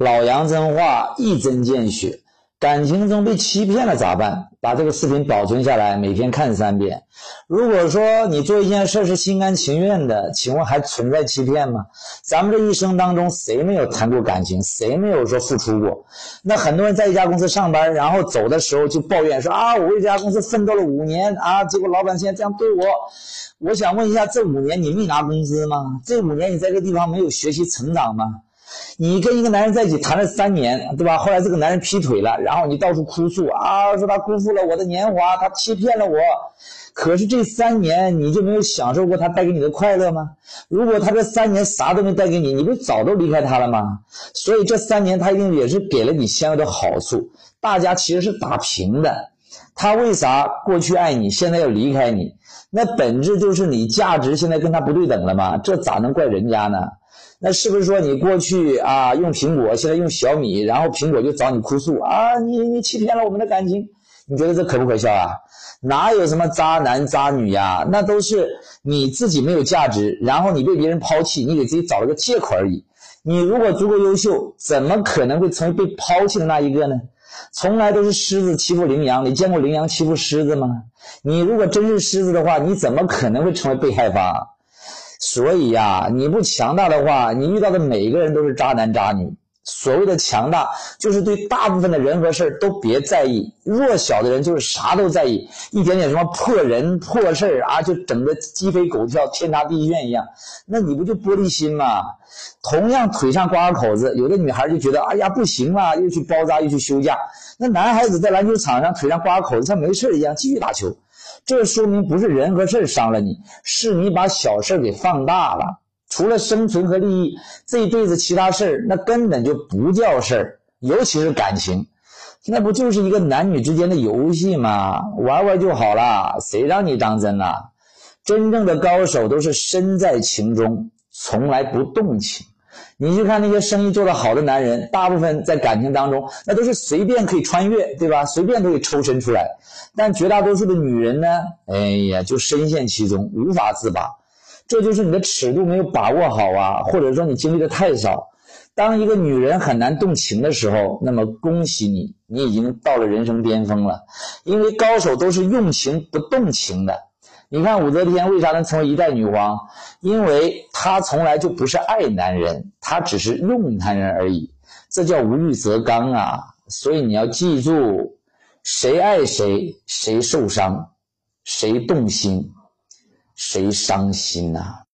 老杨真话一针见血。感情中被欺骗了咋办？把这个视频保存下来，每天看三遍。如果说你做一件事是心甘情愿的，请问还存在欺骗吗？咱们这一生当中，谁没有谈过感情？谁没有说付出过？那很多人在一家公司上班，然后走的时候就抱怨说啊，我为这家公司奋斗了五年啊，结果老板现在这样对我。我想问一下，这五年你没拿工资吗？这五年你在这个地方没有学习成长吗？你跟一个男人在一起谈了三年，对吧？后来这个男人劈腿了，然后你到处哭诉啊，说他辜负了我的年华，他欺骗了我。可是这三年你就没有享受过他带给你的快乐吗？如果他这三年啥都没带给你，你不早都离开他了吗？所以这三年他一定也是给了你相应的好处，大家其实是打平的。他为啥过去爱你，现在要离开你？那本质就是你价值现在跟他不对等了吗？这咋能怪人家呢？那是不是说你过去啊用苹果，现在用小米，然后苹果就找你哭诉啊？你你欺骗了我们的感情，你觉得这可不可笑啊？哪有什么渣男渣女呀？那都是你自己没有价值，然后你被别人抛弃，你给自己找了个借口而已。你如果足够优秀，怎么可能会成为被抛弃的那一个呢？从来都是狮子欺负羚羊，你见过羚羊欺负狮子吗？你如果真是狮子的话，你怎么可能会成为被害方？所以呀，你不强大的话，你遇到的每一个人都是渣男渣女。所谓的强大，就是对大部分的人和事都别在意；弱小的人就是啥都在意，一点点什么破人破事啊，就整个鸡飞狗跳、天塌地陷一样。那你不就玻璃心吗？同样腿上刮个口子，有的女孩就觉得，哎呀不行了，又去包扎，又去休假。那男孩子在篮球场上腿上刮个口子，像没事一样继续打球。这说明不是人和事伤了你，是你把小事给放大了。除了生存和利益，这一辈子其他事儿那根本就不叫事儿。尤其是感情，那不就是一个男女之间的游戏吗？玩玩就好了，谁让你当真了？真正的高手都是身在情中，从来不动情。你去看那些生意做得好的男人，大部分在感情当中，那都是随便可以穿越，对吧？随便都可以抽身出来。但绝大多数的女人呢，哎呀，就深陷其中，无法自拔。这就是你的尺度没有把握好啊，或者说你经历的太少。当一个女人很难动情的时候，那么恭喜你，你已经到了人生巅峰了。因为高手都是用情不动情的。你看武则天为啥能成为一代女皇？因为她从来就不是爱男人，她只是用男人而已。这叫无欲则刚啊！所以你要记住，谁爱谁，谁受伤，谁动心，谁伤心呐？